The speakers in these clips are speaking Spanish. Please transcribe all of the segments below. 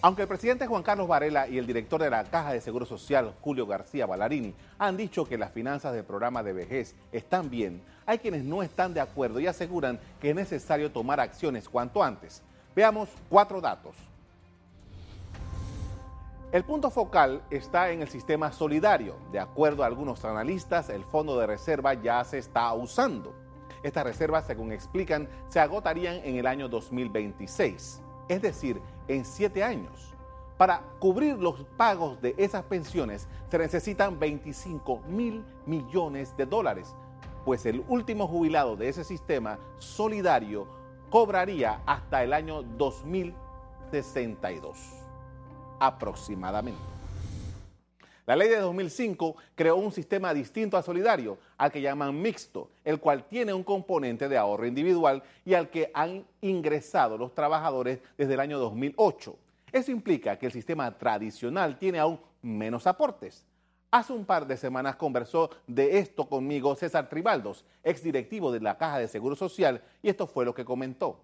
Aunque el presidente Juan Carlos Varela y el director de la Caja de Seguro Social, Julio García Ballarini, han dicho que las finanzas del programa de vejez están bien, hay quienes no están de acuerdo y aseguran que es necesario tomar acciones cuanto antes. Veamos cuatro datos. El punto focal está en el sistema solidario. De acuerdo a algunos analistas, el fondo de reserva ya se está usando. Estas reservas, según explican, se agotarían en el año 2026, es decir, en siete años. Para cubrir los pagos de esas pensiones se necesitan 25 mil millones de dólares, pues el último jubilado de ese sistema solidario cobraría hasta el año 2062, aproximadamente. La ley de 2005 creó un sistema distinto al solidario, al que llaman mixto, el cual tiene un componente de ahorro individual y al que han ingresado los trabajadores desde el año 2008. Eso implica que el sistema tradicional tiene aún menos aportes. Hace un par de semanas conversó de esto conmigo César Tribaldos, exdirectivo de la Caja de Seguro Social, y esto fue lo que comentó.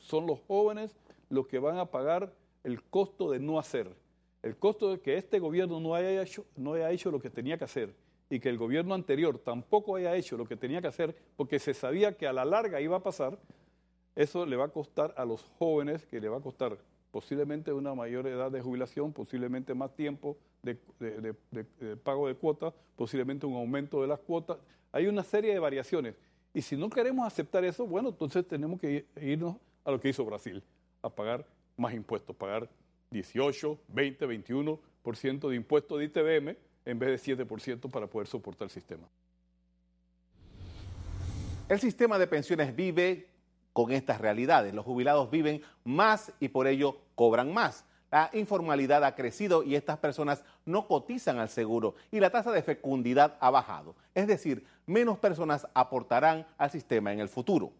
Son los jóvenes los que van a pagar el costo de no hacer el costo de que este gobierno no haya, hecho, no haya hecho lo que tenía que hacer y que el gobierno anterior tampoco haya hecho lo que tenía que hacer porque se sabía que a la larga iba a pasar, eso le va a costar a los jóvenes, que le va a costar posiblemente una mayor edad de jubilación, posiblemente más tiempo de, pago de cuotas, posiblemente un aumento de las cuotas. Hay una serie de variaciones. Y si no queremos aceptar eso, bueno, entonces tenemos que irnos a lo que hizo Brasil, a pagar más impuestos, pagar 18, 20, 21% de impuesto de ITBM en vez de 7% para poder soportar el sistema. El sistema de pensiones vive con estas realidades. Los jubilados viven más y por ello cobran más. La informalidad ha crecido y estas personas no cotizan al seguro y la tasa de fecundidad ha bajado. Es decir, menos personas aportarán al sistema en el futuro.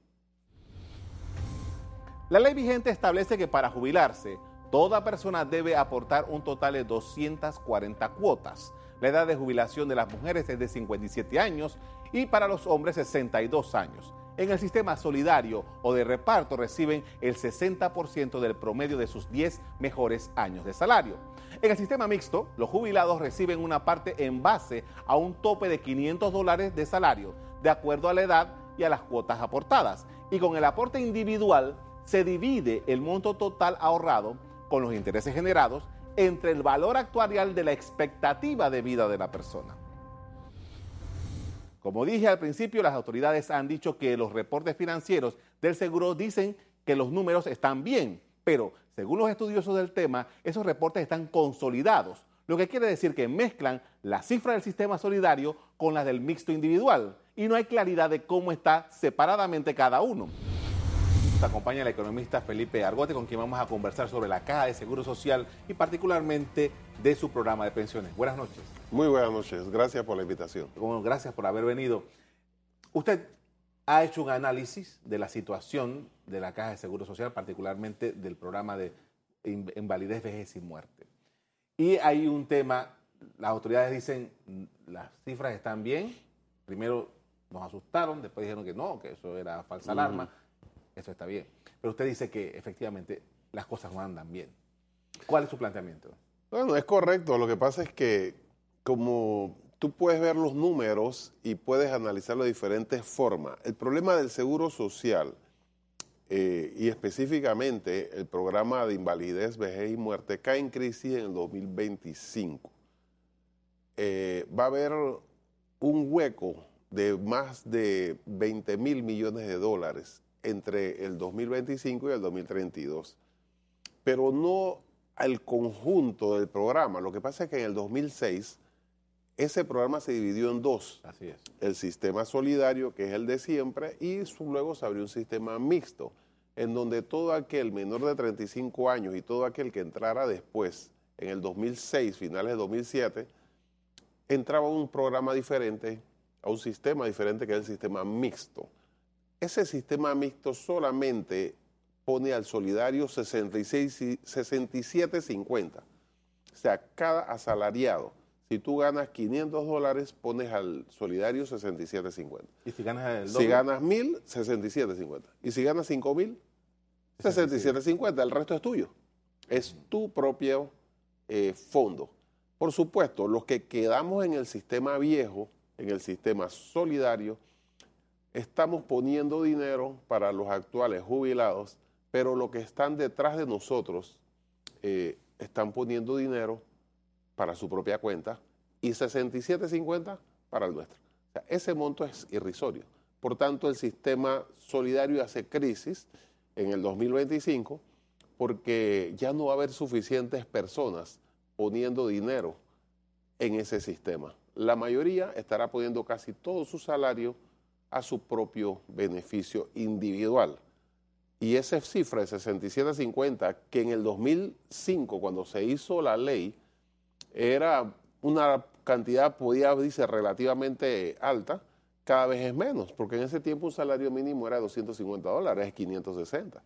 La ley vigente establece que para jubilarse, Toda persona debe aportar un total de 240 cuotas. La edad de jubilación de las mujeres es de 57 años y para los hombres 62 años. En el sistema solidario o de reparto reciben el 60% del promedio de sus 10 mejores años de salario. En el sistema mixto, los jubilados reciben una parte en base a un tope de 500 dólares de salario, de acuerdo a la edad y a las cuotas aportadas. Y con el aporte individual se divide el monto total ahorrado con los intereses generados entre el valor actuarial de la expectativa de vida de la persona. Como dije al principio, las autoridades han dicho que los reportes financieros del seguro dicen que los números están bien, pero según los estudiosos del tema, esos reportes están consolidados, lo que quiere decir que mezclan la cifra del sistema solidario con la del mixto individual y no hay claridad de cómo está separadamente cada uno acompaña el economista Felipe Argote, con quien vamos a conversar sobre la Caja de Seguro Social y particularmente de su programa de pensiones. Buenas noches. Muy buenas noches, gracias por la invitación. Bueno, gracias por haber venido. Usted ha hecho un análisis de la situación de la Caja de Seguro Social, particularmente del programa de invalidez, vejez y muerte. Y hay un tema, las autoridades dicen, las cifras están bien, primero nos asustaron, después dijeron que no, que eso era falsa alarma eso está bien. Pero usted dice que efectivamente las cosas no andan bien. ¿Cuál es su planteamiento? Bueno, es correcto. Lo que pasa es que como tú puedes ver los números y puedes analizarlo de diferentes formas. El problema del seguro social eh, y específicamente el programa de invalidez, vejez y muerte cae en crisis en el 2025. Eh, va a haber un hueco de más de 20 mil millones de dólares entre el 2025 y el 2032, pero no al conjunto del programa. Lo que pasa es que en el 2006 ese programa se dividió en dos. Así es. El sistema solidario, que es el de siempre, y luego se abrió un sistema mixto, en donde todo aquel menor de 35 años y todo aquel que entrara después, en el 2006, finales de 2007, entraba a un programa diferente, a un sistema diferente que es el sistema mixto. Ese sistema mixto solamente pone al solidario 66, 67.50. O sea, cada asalariado, si tú ganas 500 dólares, pones al solidario 67.50. ¿Y si ganas el doble? Si ganas 1000, 67.50. ¿Y si ganas 5000? 67.50, el resto es tuyo. Es tu propio eh, fondo. Por supuesto, los que quedamos en el sistema viejo, en el sistema solidario, estamos poniendo dinero para los actuales jubilados, pero los que están detrás de nosotros eh, están poniendo dinero para su propia cuenta y 67.50 para el nuestro. O sea, ese monto es irrisorio. Por tanto, el sistema solidario hace crisis en el 2025 porque ya no va a haber suficientes personas poniendo dinero en ese sistema. La mayoría estará poniendo casi todo su salario a su propio beneficio individual. Y esa cifra de 67.50, que en el 2005, cuando se hizo la ley, era una cantidad, podía decir, relativamente alta, cada vez es menos, porque en ese tiempo un salario mínimo era 250 dólares, es 560.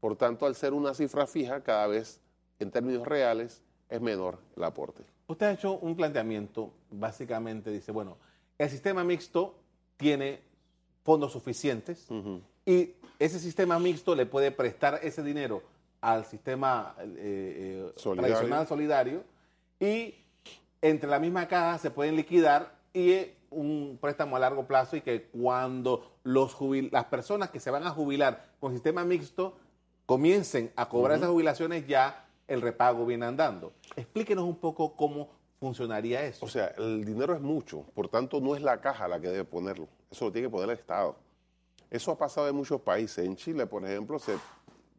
Por tanto, al ser una cifra fija, cada vez en términos reales es menor el aporte. Usted ha hecho un planteamiento, básicamente dice, bueno, el sistema mixto tiene fondos suficientes y ese sistema mixto le puede prestar ese dinero al sistema eh, eh, tradicional solidario y entre la misma caja se pueden liquidar y un préstamo a largo plazo y que cuando los las personas que se van a jubilar con sistema mixto comiencen a cobrar esas jubilaciones ya el repago viene andando. Explíquenos un poco cómo funcionaría eso. O sea, el dinero es mucho, por tanto no es la caja la que debe ponerlo, eso lo tiene que poner el Estado. Eso ha pasado en muchos países. En Chile, por ejemplo, se,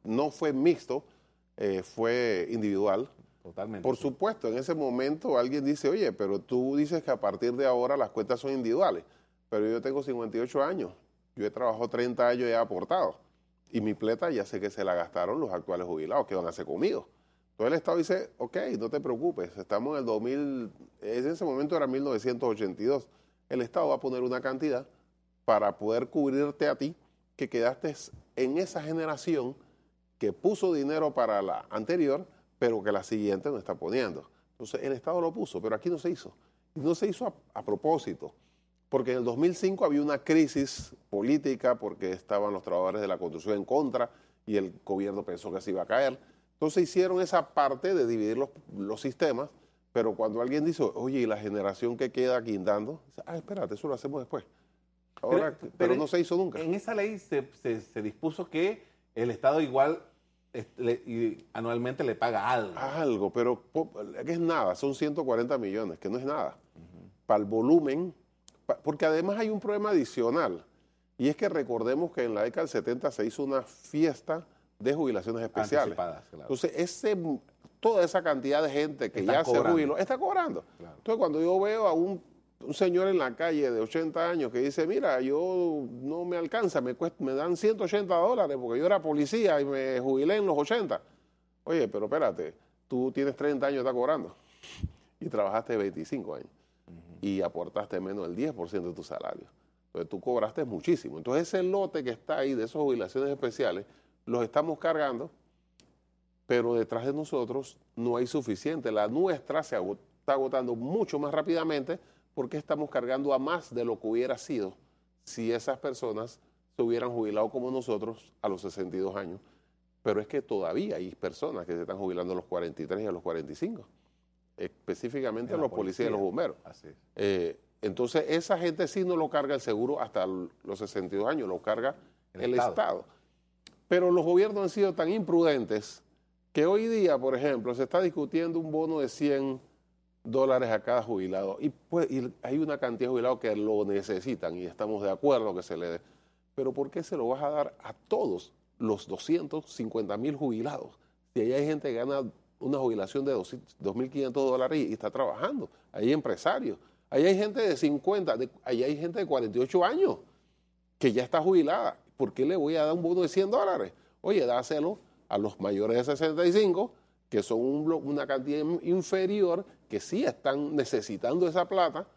no fue mixto, eh, fue individual. Totalmente. Por supuesto, en ese momento alguien dice, oye, pero tú dices que a partir de ahora las cuentas son individuales, pero yo tengo 58 años, yo he trabajado 30 años y he aportado, y mi pleta ya sé que se la gastaron los actuales jubilados, ¿qué van a hacer conmigo? Entonces el Estado dice, ok, no te preocupes, estamos en el 2000, en ese momento era 1982, el Estado va a poner una cantidad para poder cubrirte a ti que quedaste en esa generación que puso dinero para la anterior, pero que la siguiente no está poniendo. Entonces el Estado lo puso, pero aquí no se hizo. no se hizo a, propósito, porque en el 2005 había una crisis política porque estaban los trabajadores de la construcción en contra y el gobierno pensó que se iba a caer. Entonces hicieron esa parte de dividir los, sistemas, pero cuando alguien dice, oye, ¿y la generación que queda guindando? Ah, espérate, eso lo hacemos después pero, no se hizo nunca. En esa ley se, dispuso que el Estado igual anualmente le paga algo. Algo, pero que es nada, son 140 millones, que no es nada. Para el volumen, porque además hay un problema adicional, y es que recordemos que en la década del 70 se hizo una fiesta de jubilaciones especiales. Entonces, ese, toda esa cantidad de gente que ya se jubiló está cobrando. Entonces, cuando yo veo a un un señor en la calle de 80 años que dice, mira, yo no me alcanza, me, me dan 180 dólares porque yo era policía y me jubilé en los 80. Oye, pero espérate, tú tienes 30 años, estás cobrando y trabajaste 25 años y aportaste menos del 10% de tu salario. Entonces tú cobraste muchísimo. Entonces ese lote que está ahí de esas jubilaciones especiales, los estamos cargando, pero detrás de nosotros no hay suficiente. La nuestra se está agotando mucho más rápidamente ¿por qué estamos cargando a más de lo que hubiera sido si esas personas se hubieran jubilado como nosotros a los 62 años? Pero es que todavía hay personas que se están jubilando a los 43 y a los 45, específicamente a los policías y los bomberos. Eh, entonces, esa gente sí no lo carga el seguro hasta los 62 años, lo carga el, Estado. Estado. Pero los gobiernos han sido tan imprudentes que hoy día, por ejemplo, se está discutiendo un bono de 100 dólares a cada jubilado. Y, pues, hay una cantidad de jubilados que lo necesitan y estamos de acuerdo que se le dé. Pero ¿por qué se lo vas a dar a todos los 250 mil jubilados? Si ahí hay gente que gana una jubilación de 2.500 dólares y, está trabajando. Hay empresarios. Ahí hay gente de 50, ahí hay gente de 48 años que ya está jubilada. ¿Por qué le voy a dar un bono de 100 dólares? Oye, dáselo a los mayores de 65 que son una cantidad inferior, que sí están necesitando esa plata,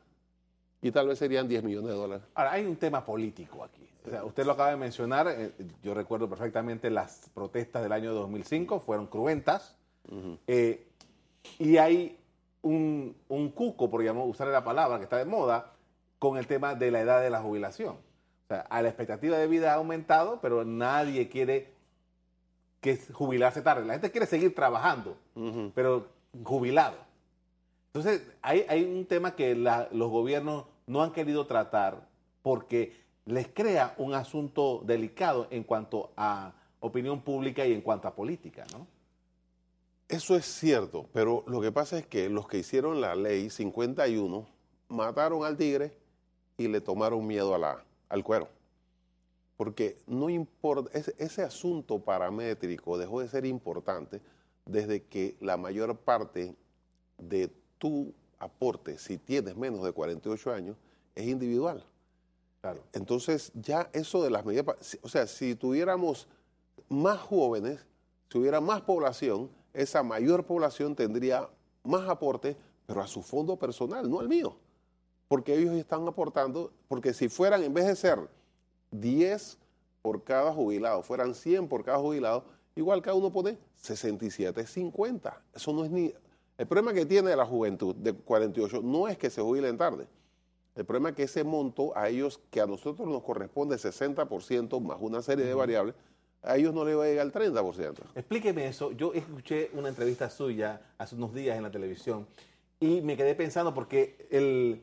y tal vez serían 10 millones de dólares. Ahora, hay un tema político aquí. usted lo acaba de mencionar, eh, yo recuerdo perfectamente las protestas del año 2005, fueron cruentas, eh, y hay un, cuco, por usar la palabra que está de moda, con el tema de la edad de la jubilación. O sea, a la expectativa de vida ha aumentado, pero nadie quiere que jubilarse tarde. La gente quiere seguir trabajando, pero jubilado. Entonces, hay, un tema que los gobiernos no han querido tratar porque les crea un asunto delicado en cuanto a opinión pública y en cuanto a política, ¿no? Eso es cierto, pero lo que pasa es que los que hicieron la ley 51 mataron al tigre y le tomaron miedo al cuero. Porque no importa, ese, ese asunto paramétrico dejó de ser importante desde que la mayor parte de tu aporte, si tienes menos de 48 años, es individual. Claro. Entonces, ya eso de las medidas, o sea, si tuviéramos más jóvenes, si hubiera más población, esa mayor población tendría más aporte, pero a su fondo personal, no al mío. Porque ellos están aportando, porque si fueran, en vez de ser 10 por cada jubilado, fueran 100 por cada jubilado, igual cada uno pone 67, 50. Eso no es ni... El problema que tiene la juventud de 48 no es que se jubilen tarde. El problema es que ese monto a ellos, que a nosotros nos corresponde 60% más una serie de variables, a ellos no le va a llegar el 30%. Explíqueme eso. Yo escuché una entrevista suya hace unos días en la televisión y me quedé pensando porque el,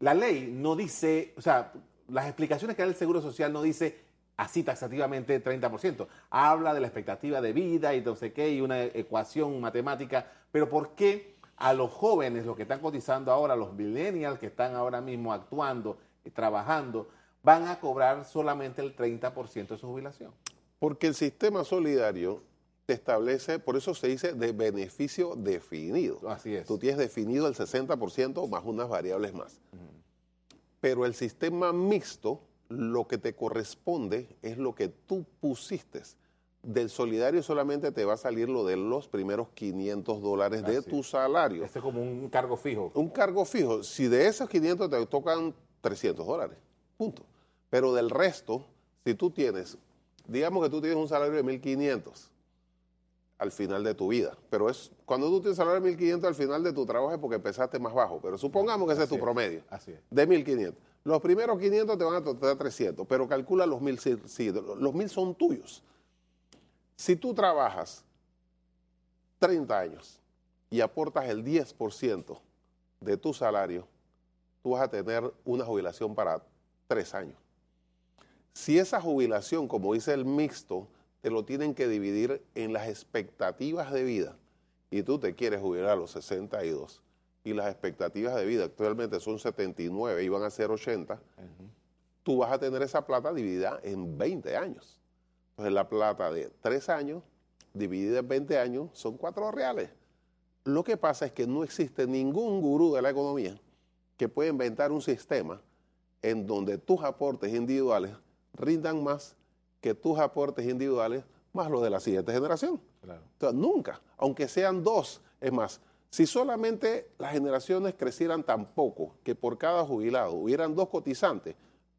la ley no dice, o sea, las explicaciones que da el Seguro Social no dice así taxativamente 30%. Habla de la expectativa de vida y no sé qué y una ecuación matemática, pero ¿por qué a los jóvenes, los que están cotizando ahora, los millennials que están ahora mismo actuando y trabajando, van a cobrar solamente el 30% de su jubilación? Porque el sistema solidario te establece, por eso se dice de beneficio definido. Así es. Tú tienes definido el 60% más unas variables más. Pero el sistema mixto, lo que te corresponde es lo que tú pusiste. Del solidario solamente te va a salir lo de los primeros 500 dólares de tu salario. Este es como un cargo fijo. Un cargo fijo, si de esos 500 te tocan 300 dólares, punto. Pero del resto, si tú tienes, digamos que tú tienes un salario de 1500 al final de tu vida, pero es cuando tú tienes salario de 1500 al final de tu trabajo es porque empezaste más bajo, pero supongamos que ese es tu promedio Así es. de 1500. Los primeros 500 te van a tocar 300, pero calcula los 1000, sí, los 1000 son tuyos. Si tú trabajas 30 años y aportas el 10% de tu salario, tú vas a tener una jubilación para tres años. Si esa jubilación, como dice el mixto, te lo tienen que dividir en las expectativas de vida y tú te quieres jubilar a los 62 y las expectativas de vida actualmente son 79 y van a ser 80, tú vas a tener esa plata dividida en 20 años. Entonces la plata de 3 años dividida en 20 años son 4 reales. Lo que pasa es que no existe ningún gurú de la economía que pueda inventar un sistema en donde tus aportes individuales rindan más que tus aportes individuales más los de la siguiente generación. Claro. Entonces, nunca, aunque sean dos, es más, si solamente las generaciones crecieran tan poco que por cada jubilado hubieran dos cotizantes,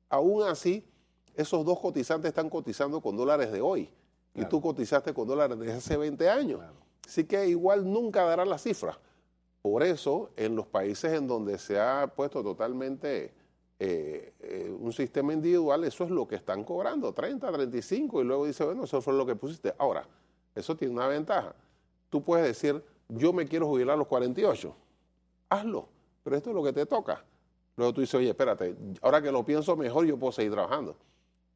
aún así, esos dos cotizantes están cotizando con dólares de hoy y tú cotizaste con dólares de hace 20 años. Claro. Así que igual nunca darán las cifras. Por eso, en los países en donde se ha puesto totalmente eh, eh, un sistema individual, eso es lo que están cobrando, 30, 35, y luego dice, bueno, eso fue lo que pusiste. Ahora, eso tiene una ventaja. Tú puedes decir, yo me quiero jubilar a los 48. Hazlo, pero esto es lo que te toca. Luego tú dices, oye, espérate, ahora que lo pienso mejor, yo puedo seguir trabajando.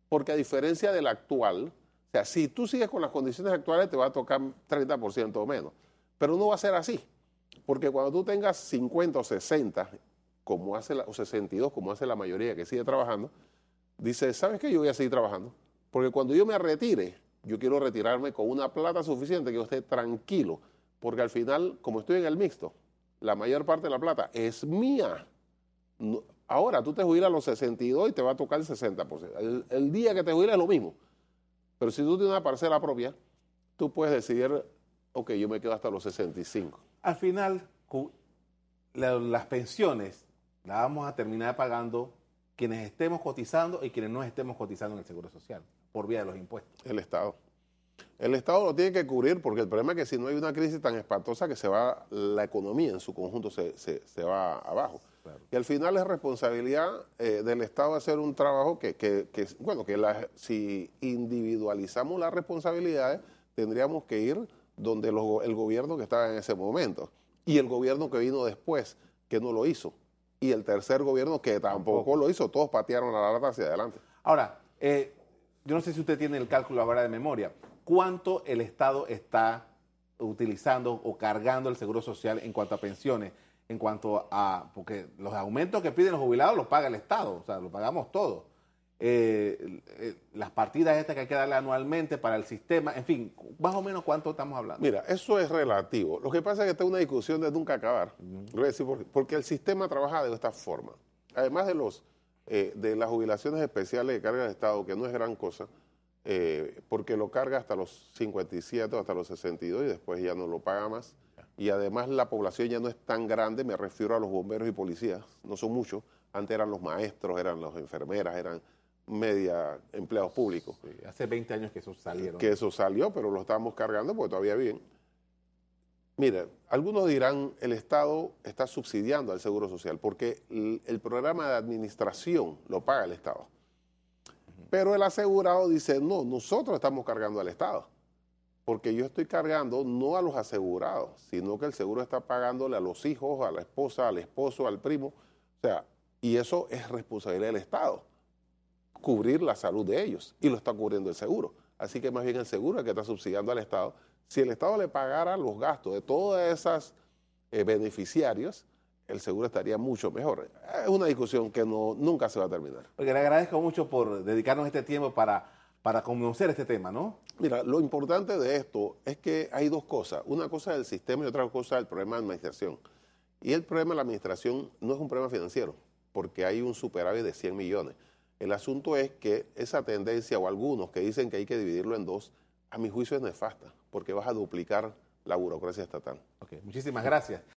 Porque a diferencia del actual, o sea, si tú sigues con las condiciones actuales, te va a tocar 30% o menos. Pero no va a ser así. Porque cuando tú tengas 50 o 60, como hace la, o 62, como hace la mayoría que sigue trabajando, dice, ¿sabes qué? Yo voy a seguir trabajando. Porque cuando yo me retire, yo quiero retirarme con una plata suficiente que yo esté tranquilo. Porque al final, como estoy en el mixto, la mayor parte de la plata es mía. No- ahora tú te jubilas a los 62 y te va a tocar el 60%. El, el día que te jubilas es lo mismo. Pero si tú tienes una parcela propia, tú puedes decidir, ok, yo me quedo hasta los 65. Al final, la- las pensiones las vamos a terminar pagando quienes estemos cotizando y quienes no estemos cotizando en el Seguro Social, por vía de los impuestos. El Estado. El Estado lo tiene que cubrir porque el problema es que si no hay una crisis tan espantosa que se va, la economía en su conjunto se, se- se va abajo. Claro. Y al final es responsabilidad eh, del Estado hacer un trabajo que, que- que, bueno, que la- si individualizamos las responsabilidades, tendríamos que ir donde los- el gobierno que estaba en ese momento y el gobierno que vino después, que no lo hizo, y el tercer gobierno que tampoco, Tampoco. lo hizo, todos patearon la lata hacia adelante. Ahora, eh, yo no sé si usted tiene el cálculo ahora de memoria. ¿Cuánto el Estado está utilizando o cargando el Seguro Social en cuanto a pensiones? En cuanto a, porque los aumentos que piden los jubilados los paga el Estado, o sea, lo pagamos todos. Eh, eh, las partidas estas que hay que darle anualmente para el sistema, en fin, más o menos cuánto estamos hablando. Mira, eso es relativo. Lo que pasa es que esta es una discusión de nunca acabar. Voy a decir por qué. porque el sistema trabaja de esta forma. Además de los eh, de las jubilaciones especiales que carga el Estado, que no es gran cosa, eh, porque lo carga hasta los 57 o hasta los 62 y después ya no lo paga más. Y además la población ya no es tan grande, me refiero a los bomberos y policías, no son muchos. Antes eran los maestros, eran las enfermeras, eran media empleados públicos Sí, hace 20 años que esos salieron. que eso salió, pero lo estamos cargando porque todavía bien. Mira, algunos dirán el Estado está subsidiando al Seguro Social porque el, el programa de administración lo paga el Estado. Pero el asegurado dice, no, nosotros estamos cargando al Estado. Porque yo estoy cargando no a los asegurados, sino que el seguro está pagándole a los hijos, a la esposa, al esposo, al primo. O sea, y eso es responsabilidad del Estado cubrir la salud de ellos y lo está cubriendo el seguro. Así que más bien el seguro es que está subsidiando al Estado. Si el Estado le pagara los gastos de todas esas eh, beneficiarios, el seguro estaría mucho mejor. Es una discusión que no, nunca se va a terminar. Porque le agradezco mucho por dedicarnos este tiempo para, para conocer este tema, ¿no? Mira, lo importante de esto es que hay dos cosas. Una cosa es el sistema y otra cosa es el problema de administración. Y el problema de la administración no es un problema financiero, porque hay un superávit de 100 millones. El asunto es que esa tendencia, o algunos que dicen que hay que dividirlo en dos, a mi juicio es nefasta, porque vas a duplicar la burocracia estatal. Ok, muchísimas gracias.